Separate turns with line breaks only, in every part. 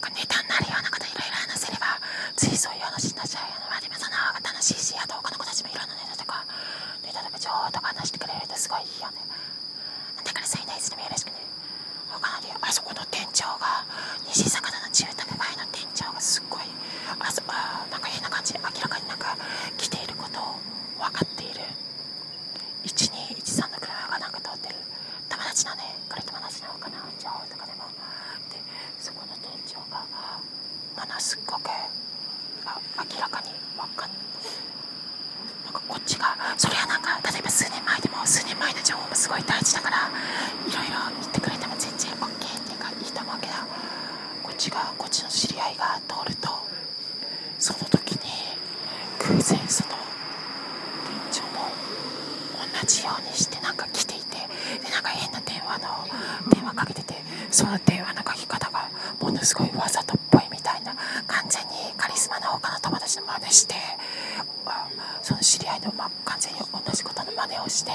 なんかネタになるようなこといろいろ話せればついそういう話になっちゃうよねまあでもその方が楽しいしあと他の子たちもいろんなネタとかネタとか情報とか話してくれるとす。ごいいいよね。だからそういうのいつでもよろしくね他のあそこの店長が西坂田の住宅街の店長がすっごいあそあなんか変な感じで明らかになんか来ていることを分かっている。1213の車がなんか通ってる。友達のねこれ友達のかな情報とかでもでそこの店長がものすごく明らかに分かんなんかこっちがそれはなんか例えば数年前でも数年前の情報もすごい大事だからいろいろ言ってくれても全然 OK っていうかいいと思うけどこっちがこっちの知り合いが通るとその時に偶然その店長も同じようにしてなんか来ていてでなんか変な電話の電話かけててその電話のかけ方がものすごいわざとっぽいみたいな完全にカリスマな他の友達の真似してその知り合いの、ま、完全に同じことの真似をして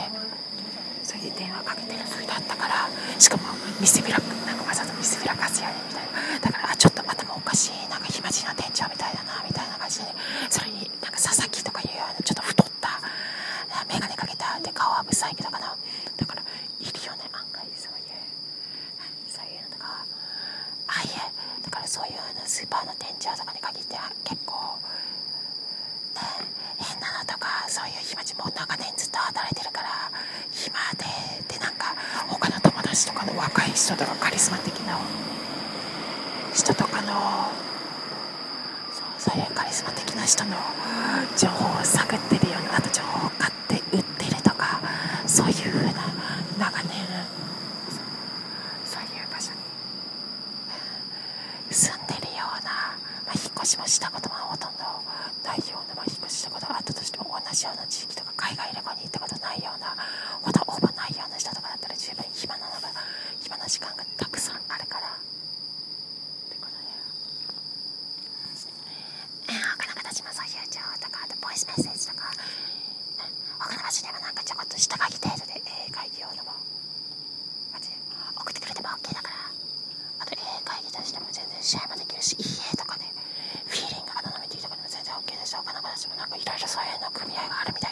それで電話かけてるふうだったからしかも見せびらなんかわざと見せびらかすよねみたいな。だからあちょっと頭おかしいなんか暇人な店長みたいだなみたいな感じでそれになんか佐々木とかいうようなちょっと太った眼鏡かけたで顔はブサイクだからだからいるよね案外そういう。そういうのとかあいえだからそういうのスーパーの店長とかに限っては結構ね変なのとかそういう暇ちもう長年ずっと働いてるから暇ででなんか他の友達とかの若い人とかカリスマ的な人とかのそうそういうカリスマ的な人の情報を探ってるようなあと情報を買って売ってるとかそういう風な長年そういう場所に住んでるような、まあ、引っ越しもしたこともほとんどないような、まあ、引っ越ししたことあったとしても同じような地域とか海外旅行に行ったことないようなほとほぼないような人とかだったら十分暇なのが暇な時間がたくさんあるからってことで。え他の形もそういう情報とかあとボイスメッセージとか他の場所でもなんかちょこっと下書き程度で絵描いてようのも 예, 여행 아닙니다.